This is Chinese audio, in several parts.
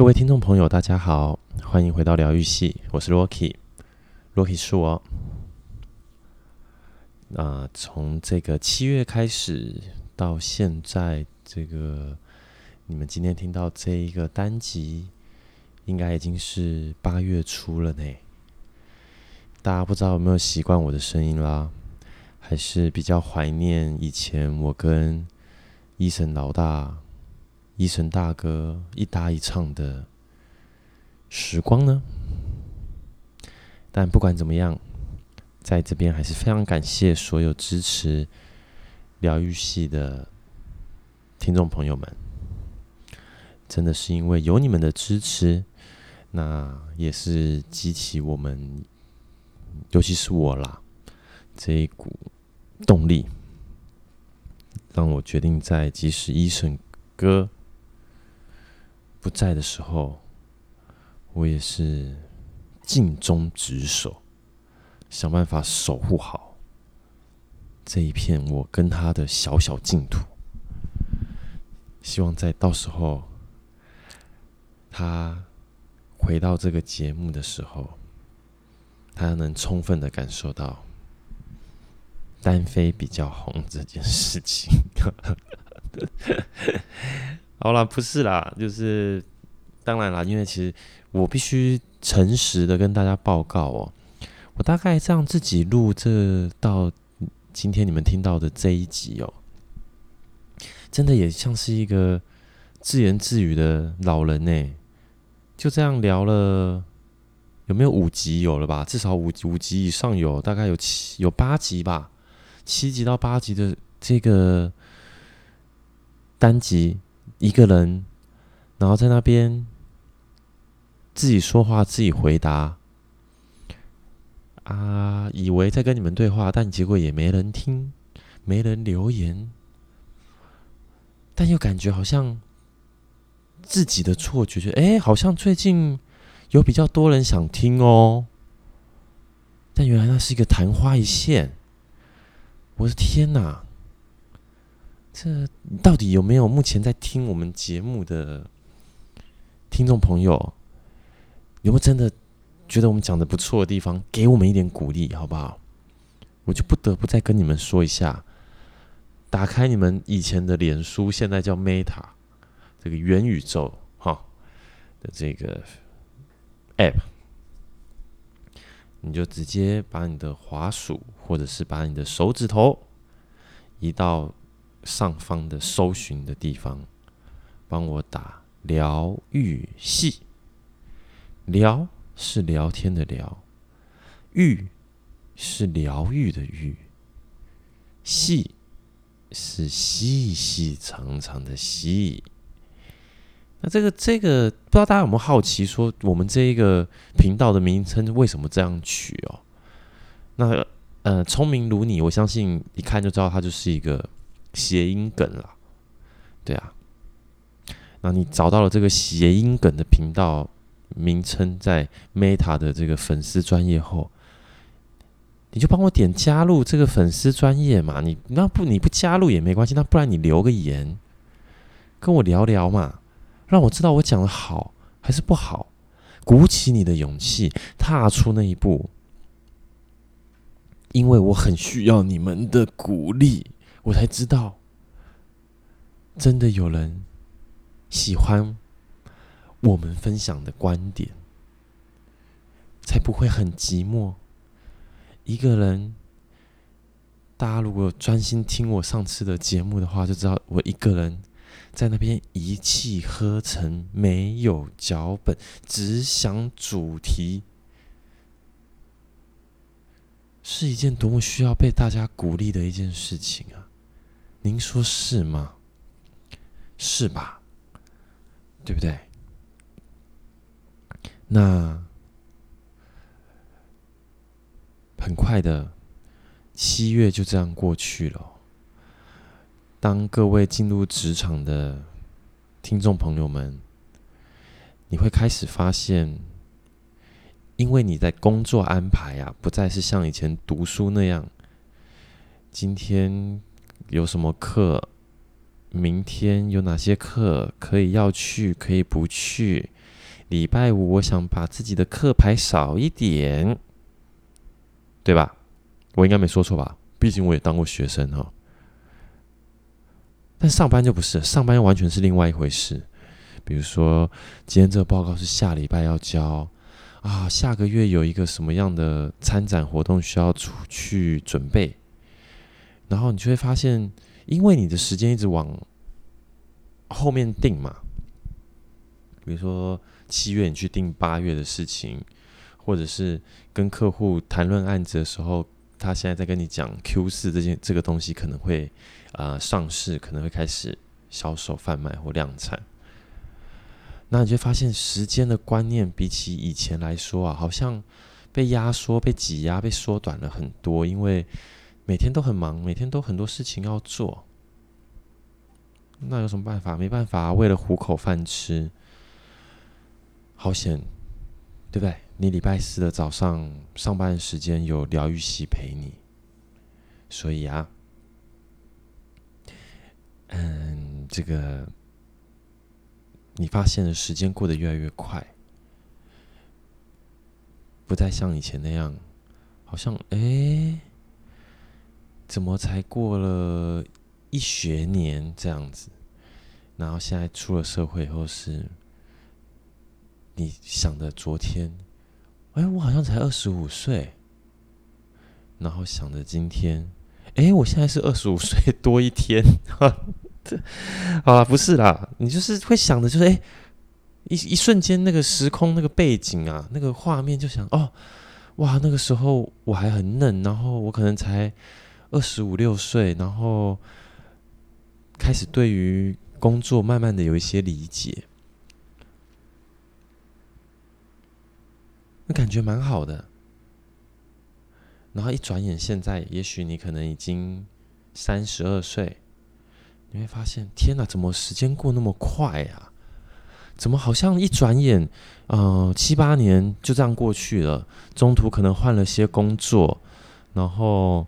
各位听众朋友，大家好，欢迎回到疗愈系，我是 Rocky，Rocky 是我。那，从这个七月开始到现在，这个你们今天听到这一个单集，应该已经是八月初了呢。大家不知道有没有习惯我的声音啦？还是比较怀念以前我跟医生老大。医生大哥一搭一唱的时光呢？但不管怎么样，在这边还是非常感谢所有支持疗愈系的听众朋友们。真的是因为有你们的支持，那也是激起我们，尤其是我啦，这一股动力，让我决定在即使医生哥。不在的时候，我也是尽忠职守，想办法守护好这一片我跟他的小小净土。希望在到时候他回到这个节目的时候，他能充分的感受到单飞比较红这件事情。好啦，不是啦，就是当然啦，因为其实我必须诚实的跟大家报告哦，我大概这样自己录这到今天你们听到的这一集哦，真的也像是一个自言自语的老人呢，就这样聊了有没有五集有了吧？至少五五集以上有，大概有七有八集吧，七集到八集的这个单集。一个人，然后在那边自己说话，自己回答，啊，以为在跟你们对话，但结果也没人听，没人留言，但又感觉好像自己的错觉，觉得哎，好像最近有比较多人想听哦，但原来那是一个昙花一现，我的天哪！这到底有没有目前在听我们节目的听众朋友？有没有真的觉得我们讲的不错的地方，给我们一点鼓励，好不好？我就不得不再跟你们说一下，打开你们以前的脸书，现在叫 Meta 这个元宇宙哈的这个 App，你就直接把你的滑鼠或者是把你的手指头移到。上方的搜寻的地方，帮我打疗愈系。疗是聊天的疗，愈是疗愈的愈，系是细细长长的细。那这个这个，不知道大家有没有好奇，说我们这一个频道的名称为什么这样取哦？那呃，聪明如你，我相信一看就知道，它就是一个。谐音梗了，对啊，那你找到了这个谐音梗的频道名称，在 Meta 的这个粉丝专业后，你就帮我点加入这个粉丝专业嘛。你那不你不加入也没关系，那不然你留个言，跟我聊聊嘛，让我知道我讲的好还是不好，鼓起你的勇气，踏出那一步，因为我很需要你们的鼓励。我才知道，真的有人喜欢我们分享的观点，才不会很寂寞。一个人，大家如果专心听我上次的节目的话，就知道我一个人在那边一气呵成，没有脚本，只想主题，是一件多么需要被大家鼓励的一件事情啊！您说是吗？是吧？对不对？那很快的，七月就这样过去了。当各位进入职场的听众朋友们，你会开始发现，因为你在工作安排啊，不再是像以前读书那样，今天。有什么课？明天有哪些课可以要去，可以不去？礼拜五我想把自己的课排少一点，对吧？我应该没说错吧？毕竟我也当过学生哈。但上班就不是，上班完全是另外一回事。比如说，今天这个报告是下礼拜要交啊，下个月有一个什么样的参展活动需要出去准备，然后你就会发现，因为你的时间一直往后面定嘛。比如说七月你去定八月的事情，或者是跟客户谈论案子的时候，他现在在跟你讲 Q 四这件这个东西可能会。啊、呃，上市可能会开始销售、贩卖或量产，那你就发现时间的观念比起以前来说啊，好像被压缩、被挤压、被缩短了很多。因为每天都很忙，每天都很多事情要做，那有什么办法？没办法，为了糊口饭吃，好险，对不对？你礼拜四的早上上班时间有疗愈系陪你，所以啊。嗯，这个你发现的时间过得越来越快，不再像以前那样，好像哎，怎么才过了一学年这样子？然后现在出了社会以后，是你想的昨天，哎，我好像才二十五岁，然后想着今天。哎，我现在是二十五岁多一天，这 好，不是啦，你就是会想的，就是哎，一一瞬间那个时空那个背景啊，那个画面就想哦，哇，那个时候我还很嫩，然后我可能才二十五六岁，然后开始对于工作慢慢的有一些理解，那感觉蛮好的。然后一转眼，现在也许你可能已经三十二岁，你会发现，天哪，怎么时间过那么快啊？怎么好像一转眼，呃，七八年就这样过去了？中途可能换了些工作，然后，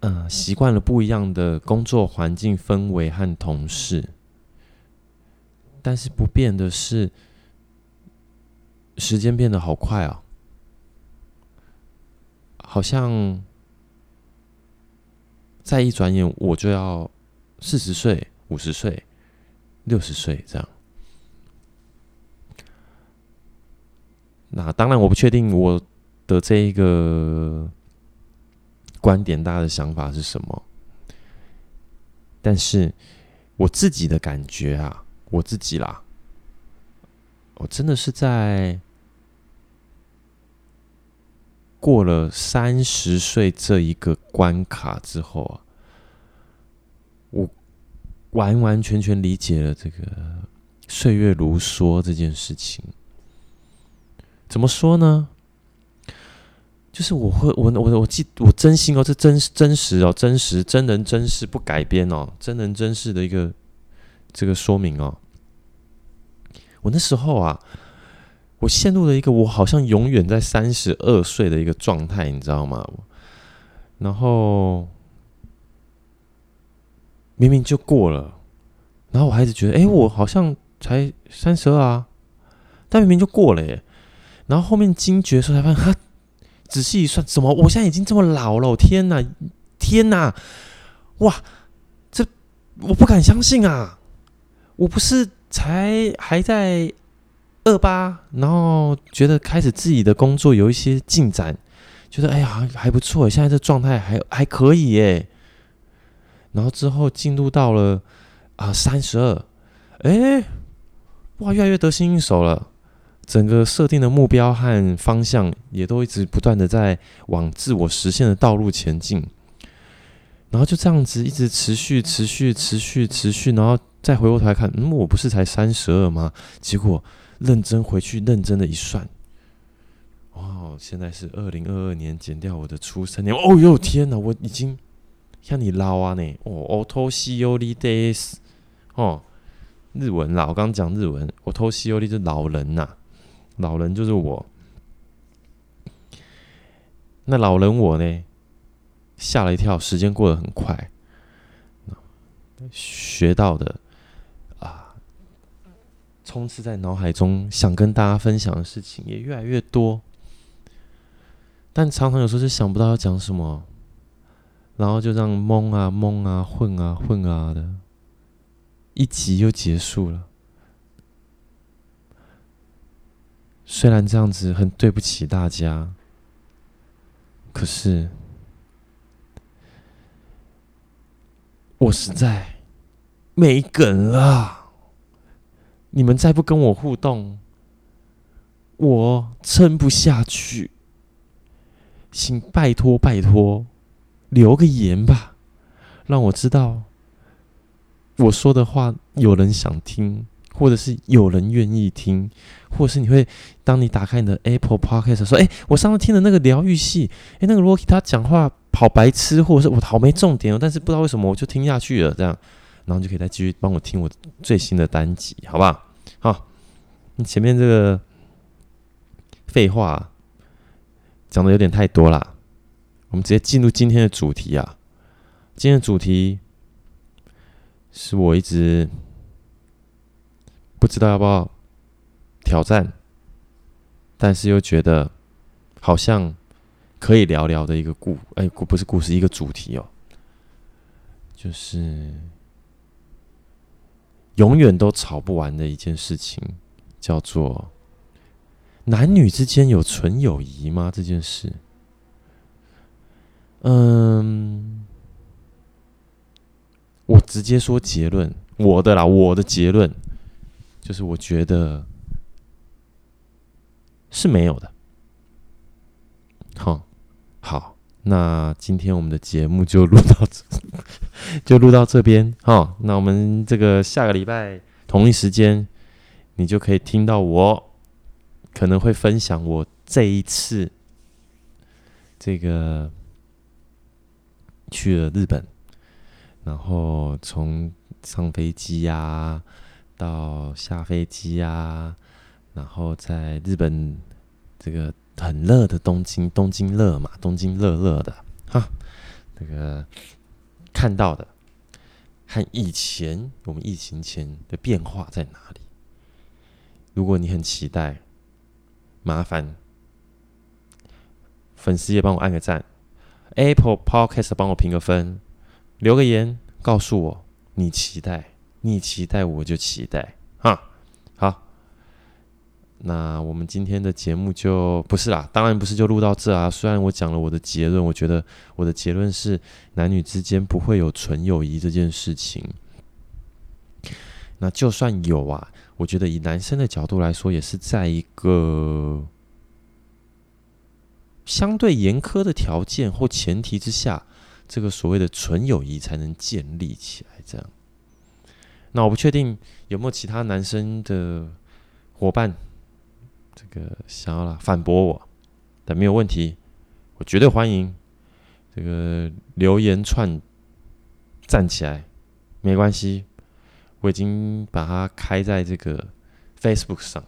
呃，习惯了不一样的工作环境氛围和同事，但是不变的是，时间变得好快啊！好像再一转眼，我就要四十岁、五十岁、六十岁这样。那当然，我不确定我的这一个观点，大家的想法是什么。但是我自己的感觉啊，我自己啦，我真的是在。过了三十岁这一个关卡之后啊，我完完全全理解了这个岁月如梭这件事情。怎么说呢？就是我会，我我我记，我真心哦，这真真实哦，真实真人真事不改编哦，真人真事的一个这个说明哦。我那时候啊。我陷入了一个我好像永远在三十二岁的一个状态，你知道吗？然后明明就过了，然后我还是觉得，哎，我好像才三十二啊，但明明就过了耶。然后后面惊觉的时候才发现，哈，仔细一算，怎么我现在已经这么老了？天哪，天哪，哇，这我不敢相信啊！我不是才还在。二八，然后觉得开始自己的工作有一些进展，觉得哎呀还还不错，现在这状态还还可以耶。然后之后进入到了啊三十二，哎，哇，越来越得心应手了。整个设定的目标和方向也都一直不断的在往自我实现的道路前进。然后就这样子一直持续持续持续持续，然后再回过头来看，嗯，我不是才三十二吗？结果。认真回去，认真的一算，哦，现在是二零二二年，减掉我的出生年，哦哟，天哪，我已经像你老啊呢，哦，お年寄りです，哦，日文啦，我刚刚讲日文，お年寄り是老人呐， 老人就是我，那老人我呢，吓了一跳，时间过得很快，学到的啊。充斥在脑海中，想跟大家分享的事情也越来越多，但常常有时候就想不到要讲什么，然后就这样蒙啊蒙啊混啊混啊的，一集又结束了。虽然这样子很对不起大家，可是我实在没梗了。你们再不跟我互动，我撑不下去。请拜托拜托，留个言吧，让我知道我说的话有人想听，或者是有人愿意听，或是你会当你打开你的 Apple Podcast 说：“哎，我上次听的那个疗愈系，哎，那个 Rocky 他讲话好白痴，或者是我好没重点哦，但是不知道为什么我就听下去了。”这样。然后就可以再继续帮我听我最新的单集，好不好？好，你前面这个废话讲的有点太多了，我们直接进入今天的主题啊。今天的主题是我一直不知道要不要挑战，但是又觉得好像可以聊聊的一个故，哎，不是故事，一个主题哦，就是。永远都吵不完的一件事情，叫做男女之间有纯友谊吗？这件事，嗯，我直接说结论，我的啦，我的结论就是，我觉得是没有的。好，好。那今天我们的节目就录到这，就录到这边哈。那我们这个下个礼拜同一时间，你就可以听到我可能会分享我这一次这个去了日本，然后从上飞机呀到下飞机呀，然后在日本这个。很热的东京，东京热嘛，东京热热的哈。那个看到的和以前我们疫情前的变化在哪里？如果你很期待，麻烦粉丝也帮我按个赞，Apple Podcast 帮我评个分，留个言告诉我你期待，你期待我就期待哈。那我们今天的节目就不是啦，当然不是就录到这啊。虽然我讲了我的结论，我觉得我的结论是男女之间不会有纯友谊这件事情。那就算有啊，我觉得以男生的角度来说，也是在一个相对严苛的条件或前提之下，这个所谓的纯友谊才能建立起来。这样，那我不确定有没有其他男生的伙伴。这个想要了反驳我，但没有问题，我绝对欢迎。这个留言串站起来，没关系，我已经把它开在这个 Facebook 上，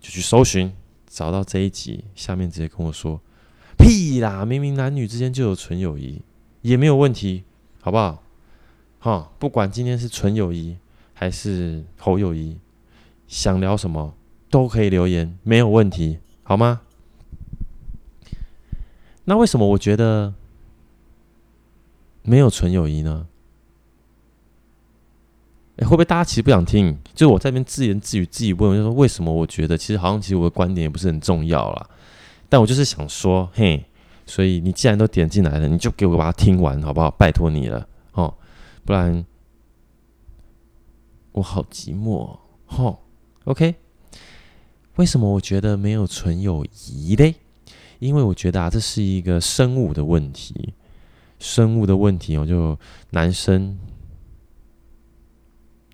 就去搜寻，找到这一集，下面直接跟我说，屁啦，明明男女之间就有纯友谊，也没有问题，好不好？哈，不管今天是纯友谊还是猴友谊，想聊什么？都可以留言，没有问题，好吗？那为什么我觉得没有纯友谊呢？哎，会不会大家其实不想听？就是我在那边自言自语，自己问，就说为什么我觉得其实好像其实我的观点也不是很重要啦。但我就是想说，嘿，所以你既然都点进来了，你就给我把它听完，好不好？拜托你了，哦，不然我好寂寞，哦，OK。为什么我觉得没有纯友谊嘞？因为我觉得啊，这是一个生物的问题，生物的问题哦，就男生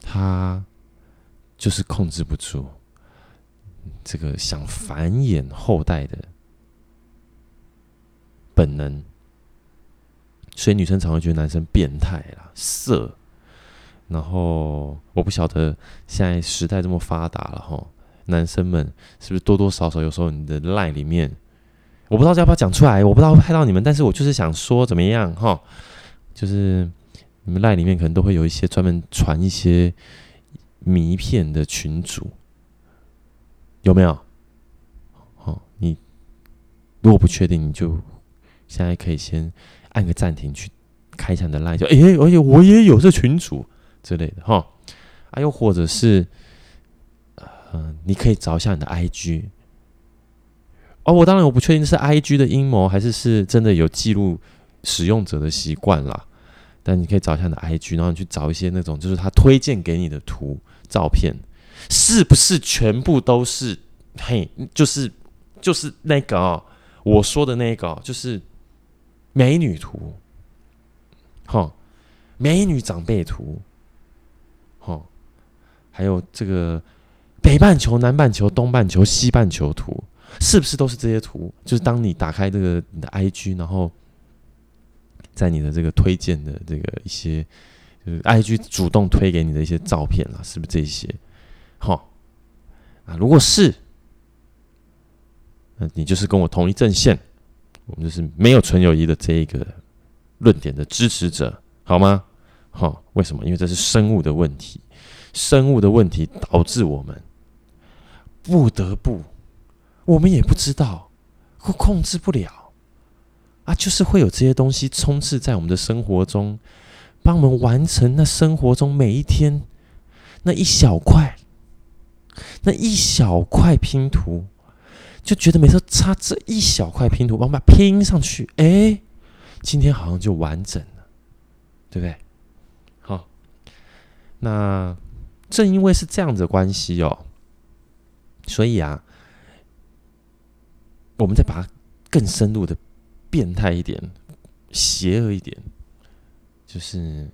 他就是控制不住这个想繁衍后代的本能，所以女生常会觉得男生变态啦、色。然后我不晓得现在时代这么发达了哈。男生们是不是多多少少有时候你的赖里面，我不知道要不要讲出来，我不知道会拍到你们，但是我就是想说怎么样哈，就是你们赖里面可能都会有一些专门传一些迷骗的群主，有没有？哦，你如果不确定，你就现在可以先按个暂停，去开一下你的赖就哎，而且我也有这群主之类的哈。啊，又或者是，呃，你可以找一下你的 IG。哦，我当然我不确定是 IG 的阴谋，还是是真的有记录使用者的习惯啦。但你可以找一下你的 IG，然后你去找一些那种就是他推荐给你的图照片，是不是全部都是？嘿，就是就是那个，我说的那个，就是美女图，哈，美女长辈图，哈，还有这个北半球、南半球、东半球、西半球图。是不是都是这些图？就是当你打开这个你的 IG，然后在你的这个推荐的这个一些，就是 IG 主动推给你的一些照片啊，是不是这些？好啊，如果是，那你就是跟我同一阵线，我们就是没有纯友谊的这一个论点的支持者，好吗？好，为什么？因为这是生物的问题，生物的问题导致我们不得不。我们也不知道，或控制不了啊，就是会有这些东西充斥在我们的生活中，帮我们完成那生活中每一天那一小块、那一小块拼图，就觉得每次插这一小块拼图，帮我把它拼上去，哎，今天好像就完整了，对不对？好，那正因为是这样子的关系哦，所以啊。我们再把它更深入的变态一点、邪恶一点，就是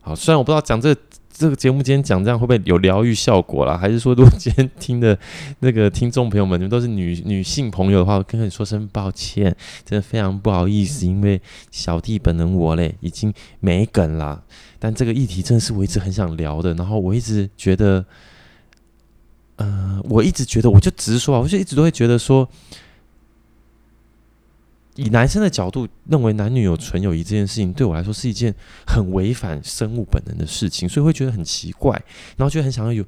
好。虽然我不知道讲这、这个节目今天讲这样会不会有疗愈效果啦，还是说如果今天听的那个听众朋友们，你们都是女女性朋友的话，我跟你说声抱歉，真的非常不好意思，因为小弟本人我嘞已经没梗了。但这个议题真的是我一直很想聊的，然后我一直觉得。呃，我一直觉得，我就直说啊，我就一直都会觉得说，以男生的角度认为男女有纯友谊这件事情，对我来说是一件很违反生物本能的事情，所以会觉得很奇怪，然后就很想要有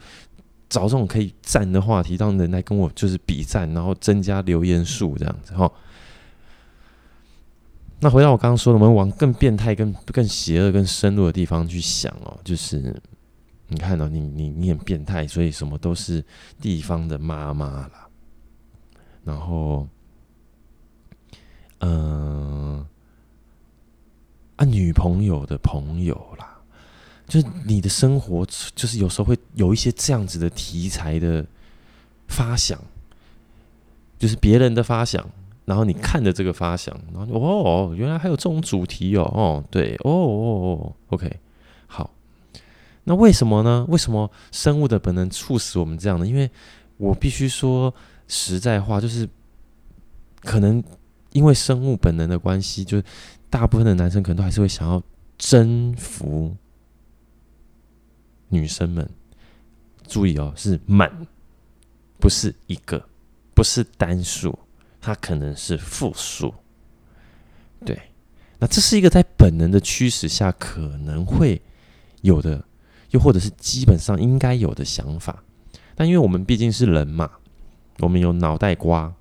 找这种可以赞的话题，让人来跟我就是比赞，然后增加留言数这样子哈。那回到我刚刚说的，我们往更变态、更更邪恶、更深入的地方去想哦，就是。你看到、哦、你你你很变态，所以什么都是地方的妈妈啦，然后，嗯、啊，女朋友的朋友啦，就是你的生活，就是有时候会有一些这样子的题材的发想，就是别人的发想，然后你看着这个发想，然后哦，原来还有这种主题哦，哦，对，哦哦哦，OK。那为什么呢？为什么生物的本能促使我们这样呢？因为我必须说实在话，就是可能因为生物本能的关系，就大部分的男生可能都还是会想要征服女生们。注意哦，是满，不是一个，不是单数，它可能是复数。对，那这是一个在本能的驱使下可能会有的。又或者是基本上应该有的想法，但因为我们毕竟是人嘛，我们有脑袋瓜，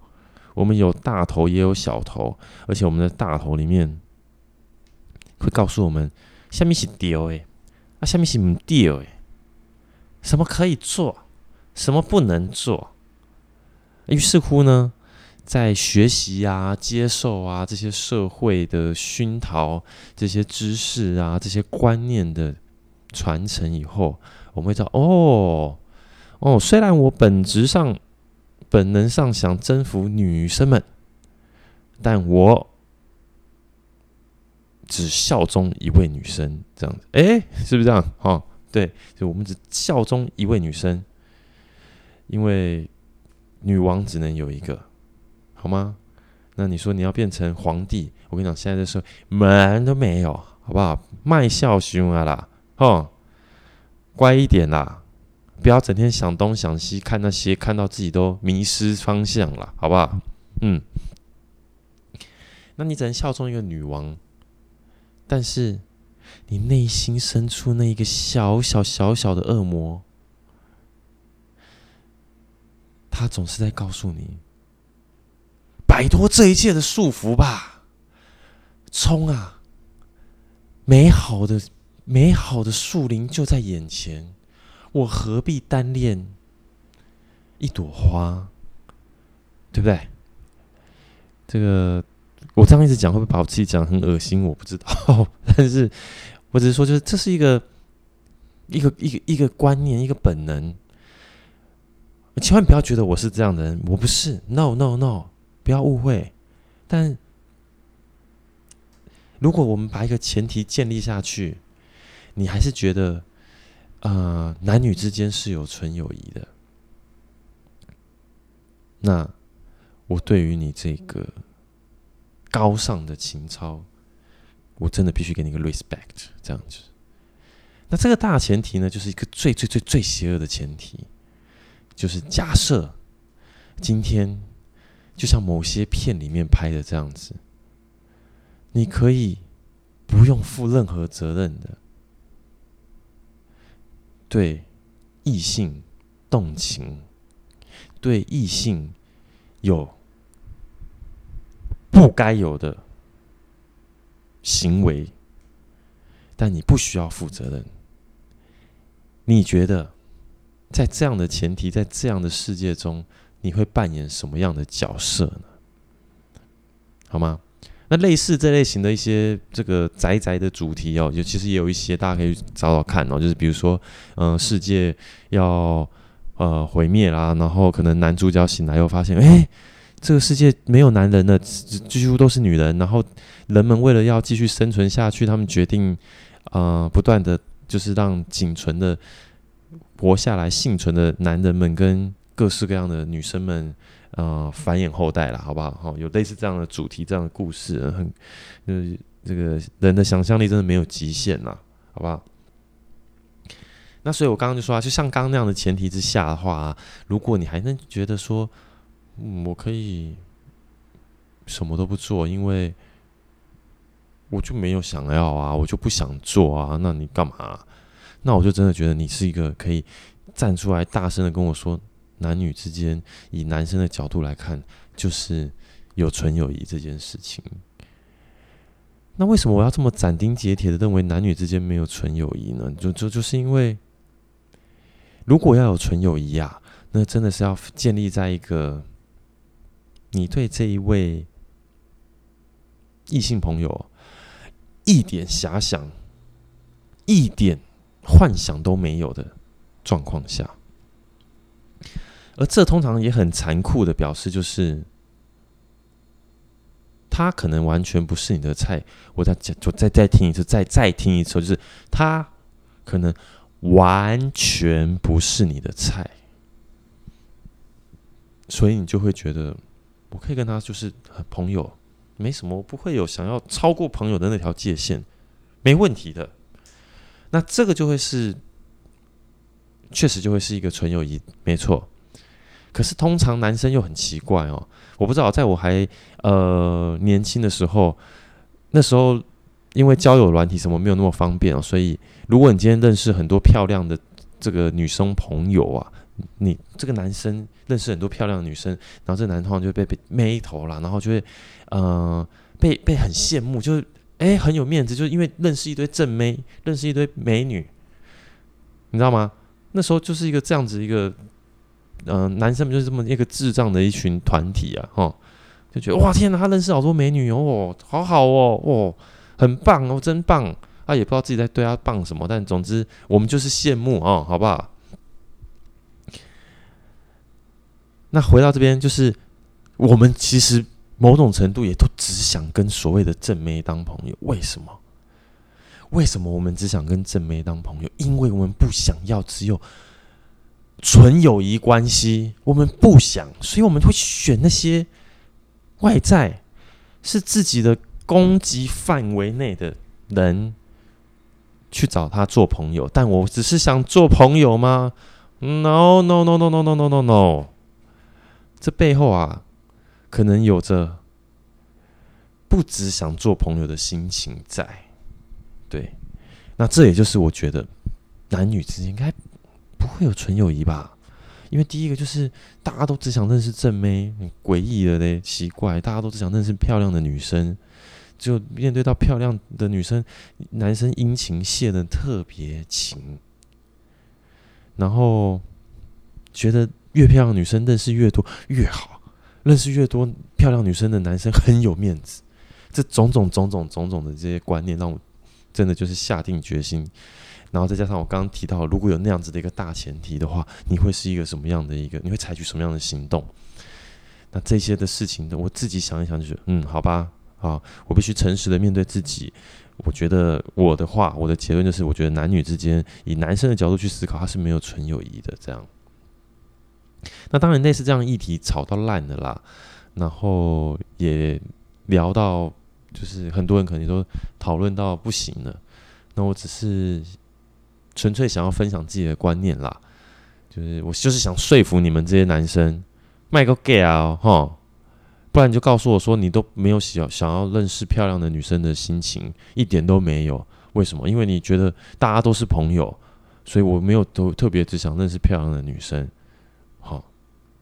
我们有大头也有小头，而且我们的大头里面会告诉我们，下面是丢诶，啊下面是唔丢诶，什么可以做，什么不能做。于是乎呢，在学习啊、接受啊这些社会的熏陶、这些知识啊、这些观念的。传承以后，我们会知道哦哦，虽然我本质上、本能上想征服女生们，但我只效忠一位女生，这样子，哎，是不是这样？哈、哦，对，就我们只效忠一位女生，因为女王只能有一个，好吗？那你说你要变成皇帝，我跟你讲，现在的时候门都没有，好不好？卖笑凶啊啦！哦，乖一点啦，不要整天想东想西，看那些，看到自己都迷失方向了，好不好？嗯，那你只能效忠一个女王，但是你内心深处那一个小小小小的恶魔，他总是在告诉你：摆脱这一切的束缚吧，冲啊！美好的、美好的树林就在眼前，我何必单恋一朵花？对不对？这个我这样一直讲，会不会把我自己讲很恶心？我不知道，但是。我只是说，就是这是一个一个一个一个观念，一个本能。千万不要觉得我是这样的人，我不是。No No No，不要误会。但如果我们把一个前提建立下去，你还是觉得，呃，男女之间是有纯友谊的，那我对于你这个高尚的情操。我真的必须给你一个 respect，这样子。那这个大前提呢，就是一个最最最最邪恶的前提，就是假设今天就像某些片里面拍的这样子，你可以不用负任何责任的对异性动情，对异性有不该有的。行为，但你不需要负责任。你觉得，在这样的前提，在这样的世界中，你会扮演什么样的角色呢？好吗？那类似这类型的一些这个宅宅的主题哦，就其实也有一些大家可以找找看哦，就是比如说，嗯、世界要呃毁灭啦，然后可能男主角醒来又发现，哎。这个世界没有男人了，几乎都是女人。然后人们为了要继续生存下去，他们决定，呃，不断的就是让仅存的活下来、幸存的男人们跟各式各样的女生们，呃，繁衍后代了，好不好？好，有类似这样的主题、这样的故事，很，呃，这个人的想象力真的没有极限呐，好不好？那所以我刚刚就说啊，就像刚刚那样的前提之下的话，如果你还能觉得说。嗯，我可以什么都不做，因为我就没有想要啊，我就不想做啊。那你干嘛？那我就真的觉得你是一个可以站出来大声的跟我说，男女之间以男生的角度来看，就是有纯友谊这件事情。那为什么我要这么斩钉截铁的认为男女之间没有纯友谊呢？就就就是因为，如果要有纯友谊啊，那真的是要建立在一个。你对这一位异性朋友一点遐想、一点幻想都没有的状况下，而这通常也很残酷的表示，就是他可能完全不是你的菜。我再讲，就再再听一次，再再听一次，就是他可能完全不是你的菜，所以你就会觉得。我可以跟他就是朋友，没什么，我不会有想要超过朋友的那条界限，没问题的。那这个就会是，确实就会是一个纯友谊，没错。可是通常男生又很奇怪哦，我不知道，在我还呃年轻的时候，那时候因为交友软体什么没有那么方便哦，所以如果你今天认识很多漂亮的这个女生朋友啊。你这个男生认识很多漂亮的女生，然后这个男的就会被被妹头了，然后就会呃被被很羡慕，就是哎、很有面子，就是因为认识一堆正妹，认识一堆美女，你知道吗？那时候就是一个这样子一个嗯、呃，男生们就是这么一个智障的一群团体啊，哈，就觉得哇天哪，他认识好多美女哦，好好哦，哦，很棒哦，真棒，他也不知道自己在对他棒什么，但总之我们就是羡慕哦，好不好？那回到这边，就是我们其实某种程度也都只想跟所谓的正妹当朋友。为什么？为什么我们只想跟正妹当朋友？因为我们不想要只有纯友谊关系，我们不想，所以我们会选那些外在是自己的攻击范围内的人去找他做朋友。但我只是想做朋友吗？No No No No No No No No No。这背后啊，可能有着不只想做朋友的心情在，对，那这也就是我觉得男女之间应该不会有纯友谊吧？因为第一个就是大家都只想认识正妹，很诡异的嘞，奇怪，大家都只想认识漂亮的女生，就面对到漂亮的女生，男生殷勤谢的特别勤，然后觉得越漂亮女生认识越多越好，认识越多漂亮女生的男生很有面子，这种种种种种种的这些观念让我真的就是下定决心。然后再加上我刚刚提到，如果有那样子的一个大前提的话，你会是一个什么样的一个？你会采取什么样的行动？那这些的事情呢，我自己想一想，就是嗯，好吧，啊，我必须诚实的面对自己。我觉得我的话，我的结论就是，我觉得男女之间以男生的角度去思考，他是没有纯友谊的。这样。那当然，类似这样议题吵到烂的啦，然后也聊到，就是很多人可能都讨论到不行了。那我只是。纯粹想要分享自己的观念啦，就是我就是想说服你们这些男生，卖个 gay 啊，哈，不然你就告诉我说你都没有想想要认识漂亮的女生的心情，一点都没有。为什么？因为你觉得大家都是朋友，所以我没有都特别只想认识漂亮的女生，好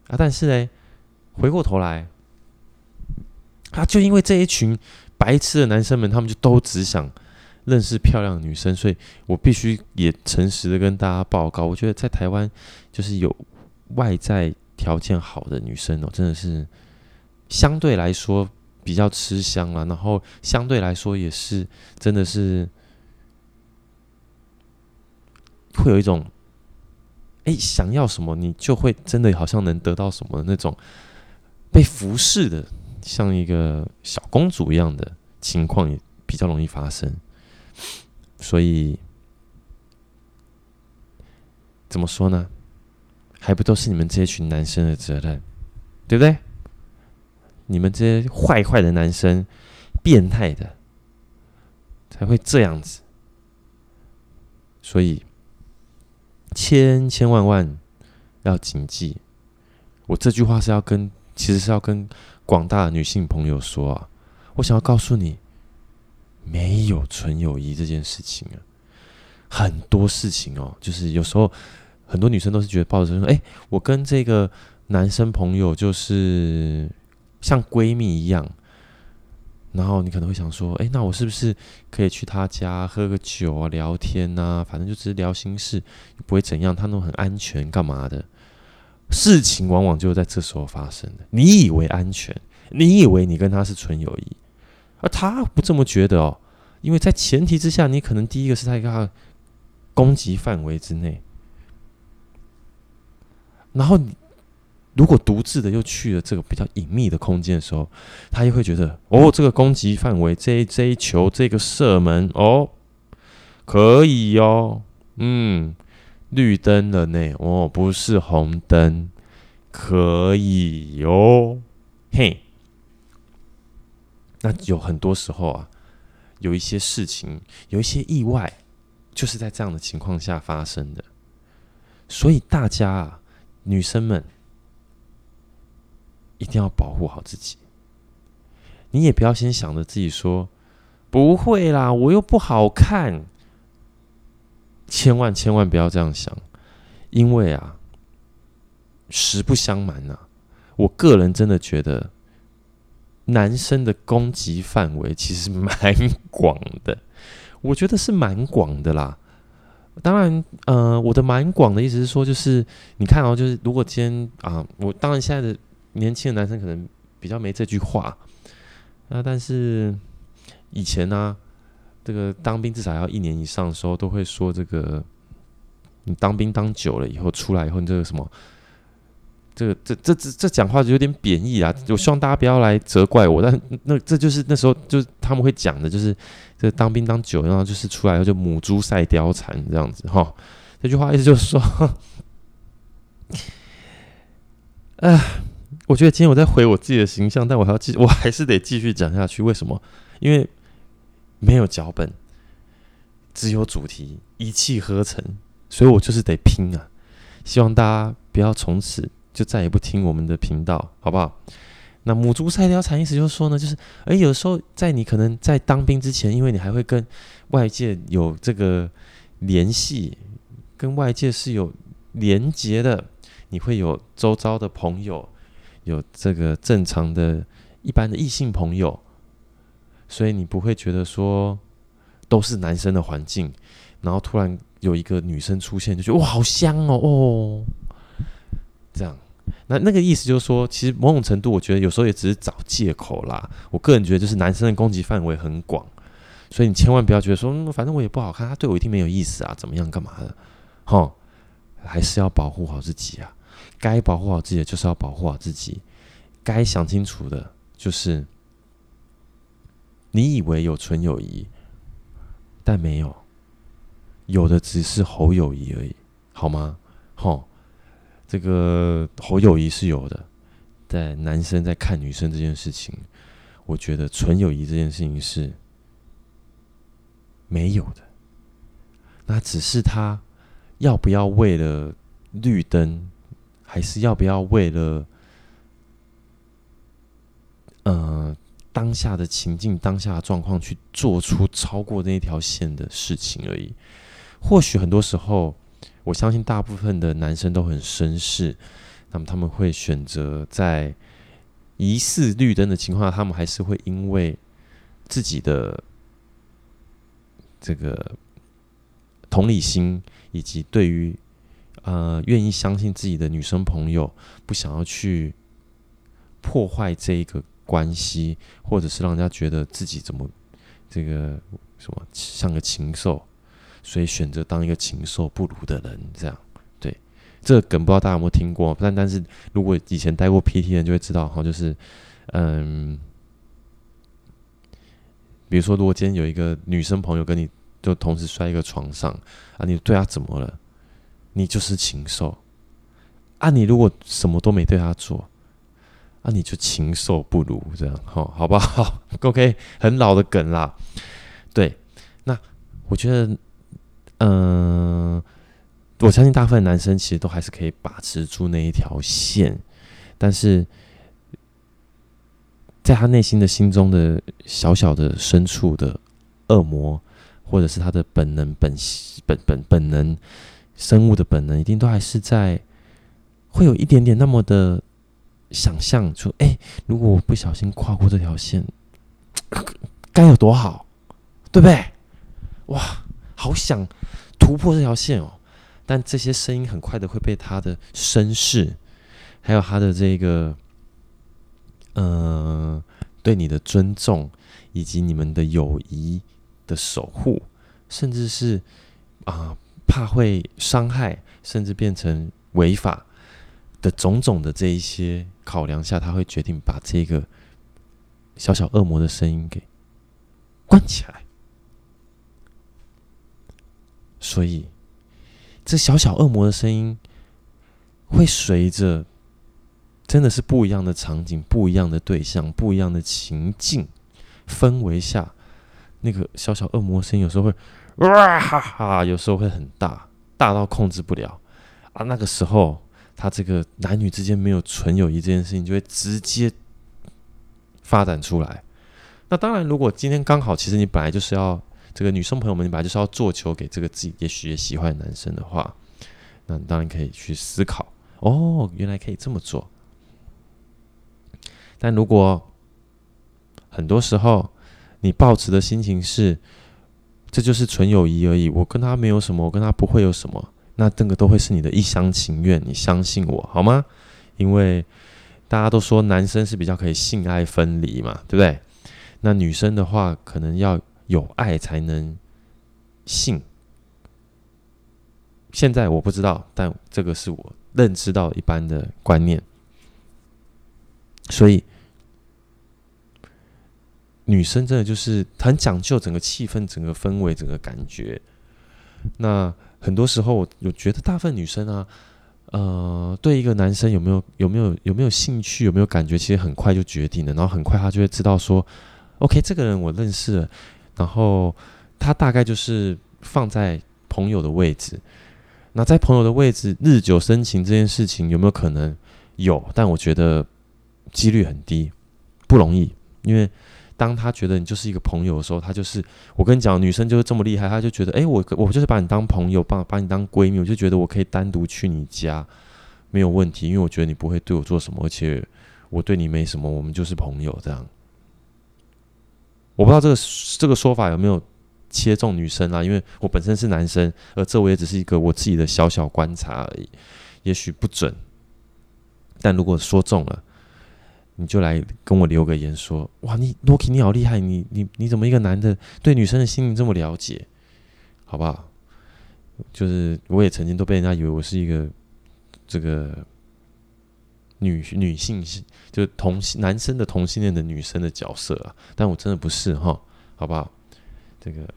啊。但是呢，回过头来，啊，就因为这一群白痴的男生们，他们就都只想。认识漂亮女生，所以我必须也诚实的跟大家报告。我觉得在台湾，就是有外在条件好的女生哦，真的是相对来说比较吃香了。然后相对来说也是真的是会有一种，哎，想要什么你就会真的好像能得到什么那种被服侍的，像一个小公主一样的情况也比较容易发生。所以，怎么说呢？还不都是你们这一群男生的责任，对不对？你们这些坏坏的男生，变态的，才会这样子。所以，千千万万要谨记，我这句话是要跟，其实是要跟广大女性朋友说啊，我想要告诉你。没有纯友谊这件事情啊，很多事情哦，就是有时候很多女生都是觉得抱着说，哎，我跟这个男生朋友就是像闺蜜一样，然后你可能会想说，哎，那我是不是可以去他家喝个酒啊，聊天啊，反正就只是聊心事，不会怎样，他那种很安全，干嘛的？事情往往就在这时候发生的。你以为安全，你以为你跟他是纯友谊。而他不这么觉得哦，因为在前提之下，你可能第一个是在一个攻击范围之内，然后你如果独自的又去了这个比较隐秘的空间的时候，他又会觉得哦，这个攻击范围这一这球这个射门哦，可以哦，嗯，绿灯了呢，哦，不是红灯，可以哟，嘿。那有很多时候啊，有一些事情，有一些意外，就是在这样的情况下发生的。所以大家啊，女生们一定要保护好自己。你也不要先想着自己说不会啦，我又不好看。千万千万不要这样想，因为啊，实不相瞒啊，我个人真的觉得。男生的攻击范围其实蛮广的，我觉得是蛮广的啦。当然，呃，我的蛮广的意思是说，就是你看哦，就是如果今天啊，我当然现在的年轻的男生可能比较没这句话，那、但是以前呢、这个当兵至少要一年以上的时候，都会说这个，你当兵当久了以后出来以后，你这个什么？这个这这这这讲话就有点贬义啊！我希望大家不要来责怪我，但那这就是那时候就是他们会讲的，就是这当兵当久，然后就是出来后就母猪赛貂蝉这样子哈。这句话意思就是说，哎，我觉得今天我在毁我自己的形象，但我还要继，我还是得继续讲下去。为什么？因为没有脚本，只有主题，一气呵成，所以我就是得拼啊！希望大家不要从此。就再也不听我们的频道，好不好？那母猪赛貂蝉意思就是说呢，就是哎，有时候在你可能在当兵之前，因为你还会跟外界有这个联系，跟外界是有连结的，你会有周遭的朋友，有这个正常的一般的异性朋友，所以你不会觉得说都是男生的环境，然后突然有一个女生出现，就觉得哇，好香哦哦，这样。那那个意思就是说，其实某种程度，我觉得有时候也只是找借口啦。我个人觉得，就是男生的攻击范围很广，所以你千万不要觉得说，反正我也不好看，他对我一定没有意思啊，怎么样，干嘛的？齁，还是要保护好自己啊。该保护好自己的就是要保护好自己，该想清楚的就是，你以为有纯友谊，但没有，有的只是猴友谊而已，好吗？齁。这个好友谊是有的，在男生在看女生这件事情，我觉得纯友谊这件事情是没有的。那只是他要不要为了绿灯，还是要不要为了呃当下的情境、当下的状况去做出超过那条线的事情而已。或许很多时候。我相信大部分的男生都很绅士，那么他们会选择在疑似绿灯的情况下，他们还是会因为自己的这个同理心，以及对于呃愿意相信自己的女生朋友，不想要去破坏这一个关系，或者是让人家觉得自己怎么这个什么像个禽兽。所以选择当一个禽兽不如的人，这样对这个梗不知道大家有没有听过？但但是如果以前待过 PT 的人就会知道哈，就是嗯，比如说如果今天有一个女生朋友跟你就同时摔一个床上啊，你对她怎么了？你就是禽兽啊！你如果什么都没对她做啊，你就禽兽不如这样哈，好不好？OK，很老的梗啦。对，那我觉得。嗯，我相信大部分男生其实都还是可以把持住那一条线，但是在他内心的心中的小小的深处的恶魔，或者是他的本能、本本本本能、生物的本能，一定都还是在会有一点点那么的想象，说：哎，如果我不小心跨过这条线，该有多好，对不对？哇！好想突破这条线哦，但这些声音很快的会被他的绅士，还有他的这个，呃，对你的尊重，以及你们的友谊的守护，甚至是啊、怕会伤害，甚至变成违法的种种的这一些考量下，他会决定把这个小小恶魔的声音给关起来。所以，这小小恶魔的声音会随着真的是不一样的场景、不一样的对象、不一样的情境氛围下，那个小小恶魔声音有时候会哇哈哈，有时候会很大，大到控制不了啊。那个时候，他这个男女之间没有纯友谊这件事情就会直接发展出来。那当然，如果今天刚好，其实你本来就是要。这个女生朋友们，你本来就是要做球给这个自己也许也喜欢的男生的话，那你当然可以去思考哦，原来可以这么做。但如果很多时候你抱持的心情是，这就是纯友谊而已，我跟他没有什么，我跟他不会有什么，那这个都会是你的一厢情愿，你相信我好吗？因为大家都说男生是比较可以性爱分离嘛，对不对？那女生的话，可能要。有爱才能性。现在我不知道，但这个是我认知到一般的观念。所以，女生真的就是很讲究整个气氛、整个氛围、整个感觉。那很多时候，我我觉得大部分女生啊，呃，对一个男生有没有有没有有没有兴趣、有没有感觉，其实很快就决定了。然后很快他就会知道说，OK，这个人我认识了。然后他大概就是放在朋友的位置，那在朋友的位置日久生情这件事情有没有可能有？但我觉得几率很低，不容易。因为当他觉得你就是一个朋友的时候，他就是我跟你讲，女生就是这么厉害，他就觉得，哎，我我就是把你当朋友，把把你当闺蜜，我就觉得我可以单独去你家，没有问题，因为我觉得你不会对我做什么，而且我对你没什么，我们就是朋友这样。我不知道这个这个说法有没有切中女生啊？因为我本身是男生，而这我也只是一个我自己的小小观察而已，也许不准。但如果说中了，你就来跟我留个言说：“哇，你 Rocky 你好厉害，你你你怎么一个男的对女生的心灵这么了解？好不好？”就是我也曾经都被人家以为我是一个这个女女性性，就是同性男生的同性恋的女生的角色啊，但我真的不是哈，好不好？这个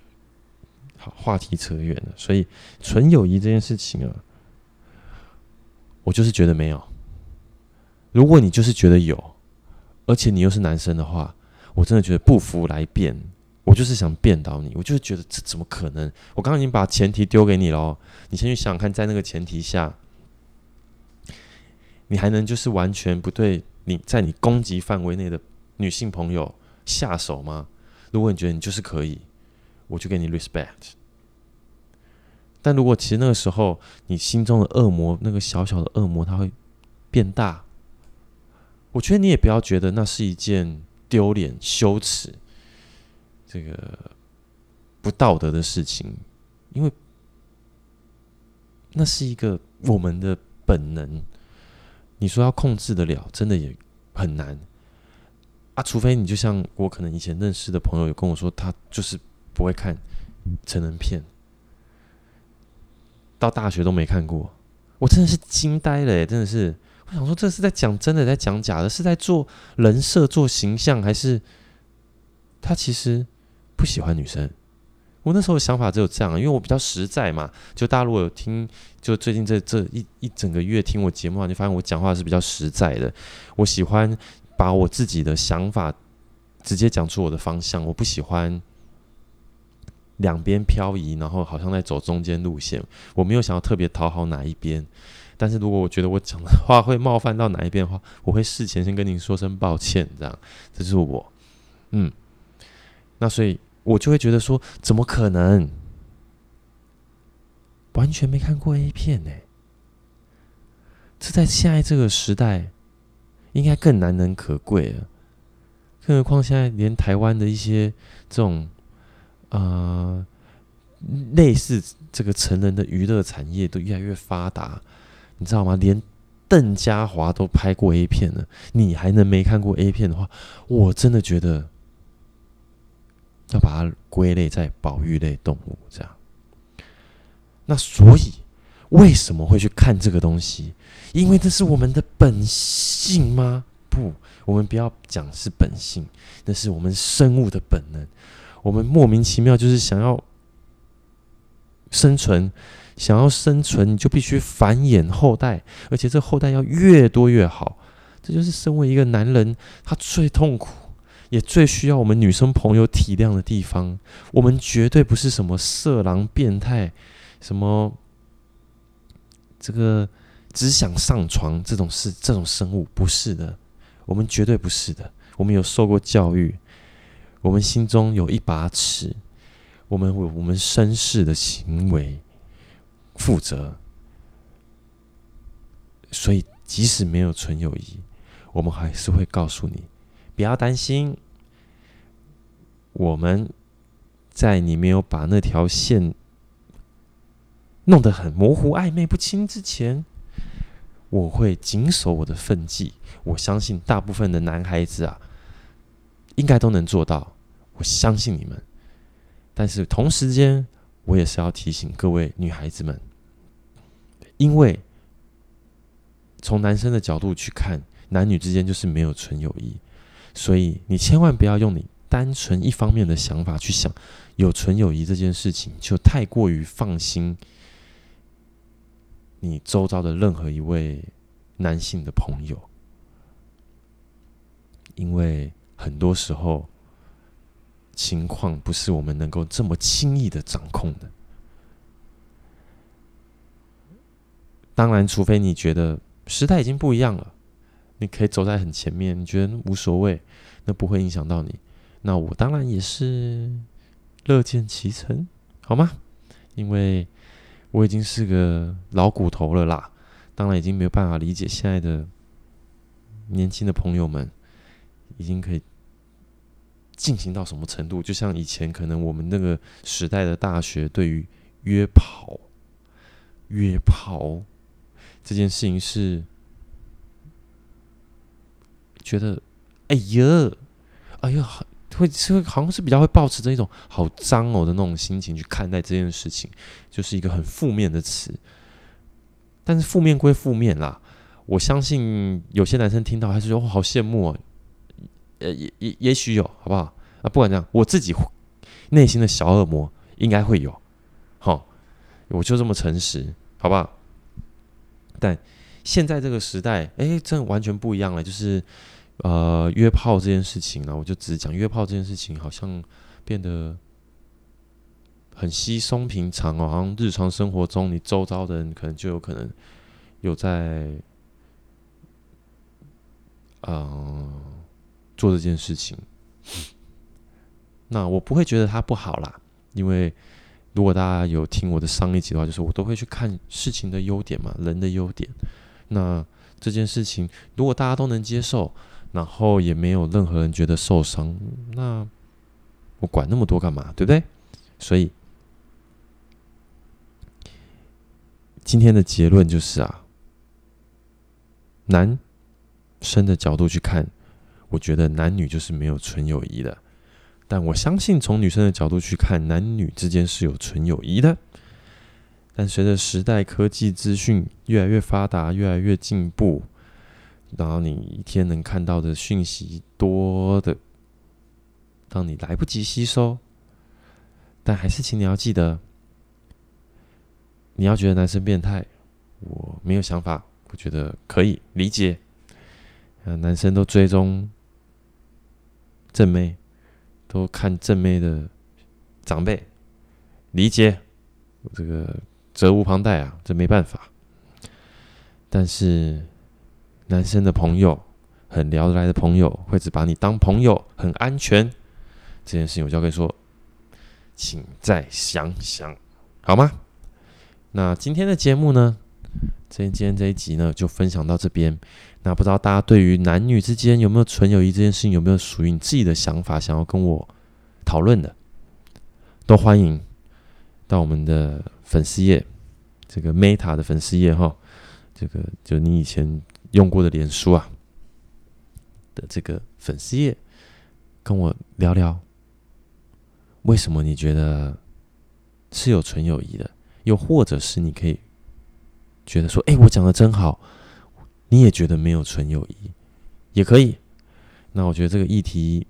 好话题扯远了，所以纯友谊这件事情啊，我就是觉得没有。如果你就是觉得有，而且你又是男生的话，我真的觉得不服来辩。我就是想辩倒你，我就是觉得这怎么可能？我刚刚已经把前提丢给你了，你先去想想看，在那个前提下，你还能就是完全不对你在你攻击范围内的女性朋友下手吗？如果你觉得你就是可以，我就给你 respect。但如果其实那个时候你心中的恶魔，那个小小的恶魔，它会变大。我觉得你也不要觉得那是一件丢脸、羞耻、这个不道德的事情，因为那是一个我们的本能。你说要控制得了，真的也很难啊！除非你就像我可能以前认识的朋友有跟我说，他就是不会看成人片，到大学都没看过，我真的是惊呆了，真的是。我想说，这是在讲真的，在讲假的，是在做人设、做形象，还是他其实不喜欢女生？我那时候想法只有这样，因为我比较实在嘛。就大家如果有听，就最近这这一一整个月听我节目啊，你发现我讲话是比较实在的。我喜欢把我自己的想法直接讲出我的方向，我不喜欢两边漂移，然后好像在走中间路线。我没有想要特别讨好哪一边。但是如果我觉得我讲的话会冒犯到哪一边的话，我会事前先跟您说声抱歉，这样，这是我，嗯，那所以我就会觉得说，怎么可能完全没看过 A 片呢？这在现在这个时代应该更难能可贵了，更何况现在连台湾的一些这种呃类似这个成人的娱乐产业都越来越发达。你知道吗？连邓家华都拍过 A 片了，你还能没看过 A 片的话，我真的觉得要把它归类在保育类动物这样。那所以为什么会去看这个东西？因为这是我们的本性吗？不，我们不要讲是本性，那是我们生物的本能。我们莫名其妙就是想要生存。想要生存，你就必须繁衍后代，而且这后代要越多越好。这就是身为一个男人，他最痛苦，也最需要我们女生朋友体谅的地方。我们绝对不是什么色狼、变态，什么这个只想上床这种事，这种生物不是的。我们绝对不是的。我们有受过教育，我们心中有一把尺，我们为我们绅士的行为。负责，所以即使没有纯友谊，我们还是会告诉你，不要担心。我们在你没有把那条线弄得很模糊、暧昧不清之前，我会谨守我的分际。我相信大部分的男孩子啊，应该都能做到。我相信你们，但是同时间。我也是要提醒各位女孩子们，因为从男生的角度去看，男女之间就是没有纯友谊，所以你千万不要用你单纯一方面的想法去想有纯友谊这件事情，就太过于放心你周遭的任何一位男性的朋友，因为很多时候。情况不是我们能够这么轻易的掌控的。当然，除非你觉得时代已经不一样了，你可以走在很前面，你觉得无所谓，那不会影响到你。那我当然也是乐见其成，好吗？因为我已经是个老骨头了啦，当然已经没有办法理解现在的年轻的朋友们已经可以进行到什么程度。就像以前可能我们那个时代的大学，对于约跑、约炮这件事情是。觉得，哎呀，哎呀，会是好像是比较会抱持着一种好脏哦的那种心情去看待这件事情，就是一个很负面的词。但是负面归负面啦，我相信有些男生听到还是说好羡慕哦，呃，也也也许有，好不好？啊，不管怎样，我自己内心的小恶魔应该会有，好，我就这么诚实，好不好？但现在这个时代，哎，真的完全不一样了，就是。呃，约炮这件事情呢，我就只讲约炮这件事情，好像变得很稀松平常哦，好像日常生活中你周遭的人可能就有可能有在，嗯、做这件事情。那我不会觉得它不好啦，因为如果大家有听我的上一集的话，就是我都会去看事情的优点嘛，人的优点。那这件事情如果大家都能接受。然后也没有任何人觉得受伤，那我管那么多干嘛？对不对？所以今天的结论就是啊，男生的角度去看，我觉得男女就是没有纯友谊的。但我相信从女生的角度去看，男女之间是有纯友谊的。但随着时代科技资讯越来越发达，越来越进步。然后你一天能看到的讯息多的，当你来不及吸收，但还是请你要记得，你要觉得男生变态，我没有想法，我觉得可以理解。男生都追踪正妹，都看正妹的长辈，理解，这个责无旁贷啊，这没办法。但是。男生的朋友，很聊得来的朋友，会只把你当朋友，很安全。这件事情我就可以说，请再想想，好吗？那今天的节目呢，今天这一集呢，就分享到这边。那不知道大家对于男女之间有没有纯友谊这件事情，有没有属于你自己的想法，想要跟我讨论的，都欢迎到我们的粉丝页，这个 Meta 的粉丝页哈，这个就你以前。用过的脸书啊的这个粉丝页，跟我聊聊，为什么你觉得是有纯友谊的？又或者是你可以觉得说，哎，我讲的真好，你也觉得没有纯友谊，也可以。那我觉得这个议题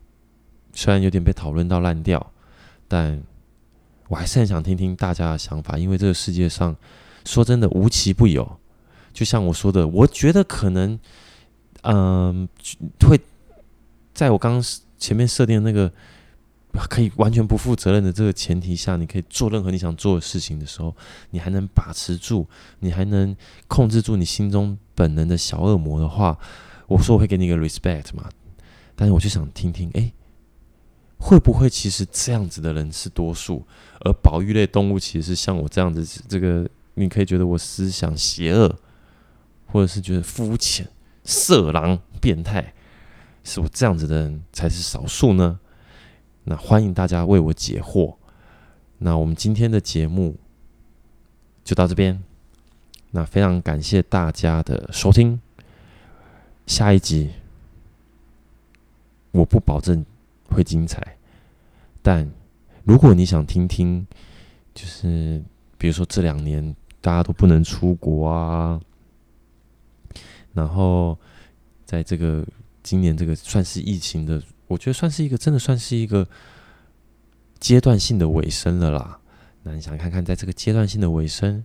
虽然有点被讨论到烂掉，但我还是很想听听大家的想法，因为这个世界上说真的无奇不有。就像我说的，我觉得可能，嗯、会在我刚刚前面设定的那个可以完全不负责任的这个前提下，你可以做任何你想做的事情的时候，你还能把持住，你还能控制住你心中本能的小恶魔的话，我说我会给你一个 respect 嘛。但是我就想听听，哎，会不会其实这样子的人是多数，而保育类动物其实是像我这样子，这个你可以觉得我思想邪恶。或者是觉得肤浅、色狼、变态，是我这样子的人才是少数呢？那欢迎大家为我解惑。那我们今天的节目就到这边。那非常感谢大家的收听。下一集我不保证会精彩，但如果你想听听，就是比如说这两年大家都不能出国啊。然后，在这个今年这个算是疫情的，我觉得算是一个真的算是一个阶段性的尾声了啦。那你想看看，在这个阶段性的尾声，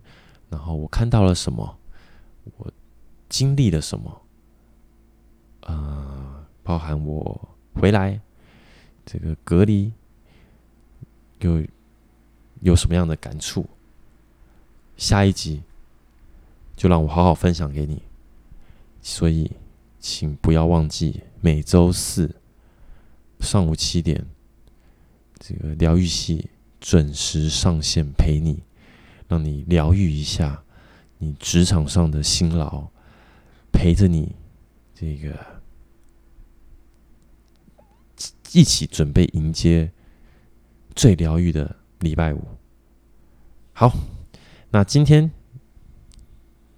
然后我看到了什么，我经历了什么，呃，包含我回来这个隔离，有有什么样的感触？下一集就让我好好分享给你。所以，请不要忘记每周四上午七点，这个疗愈系准时上线陪你，让你疗愈一下你职场上的辛劳，陪着你这个一起准备迎接最疗愈的礼拜五。好，那今天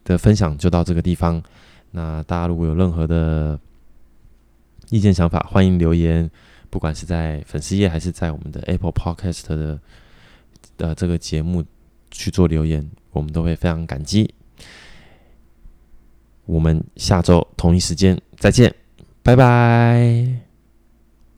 的分享就到这个地方。那大家如果有任何的意见想法，欢迎留言，不管是在粉丝页还是在我们的 Apple Podcast 的的这个节目去做留言，我们都会非常感激。我们下周同一时间再见，拜拜。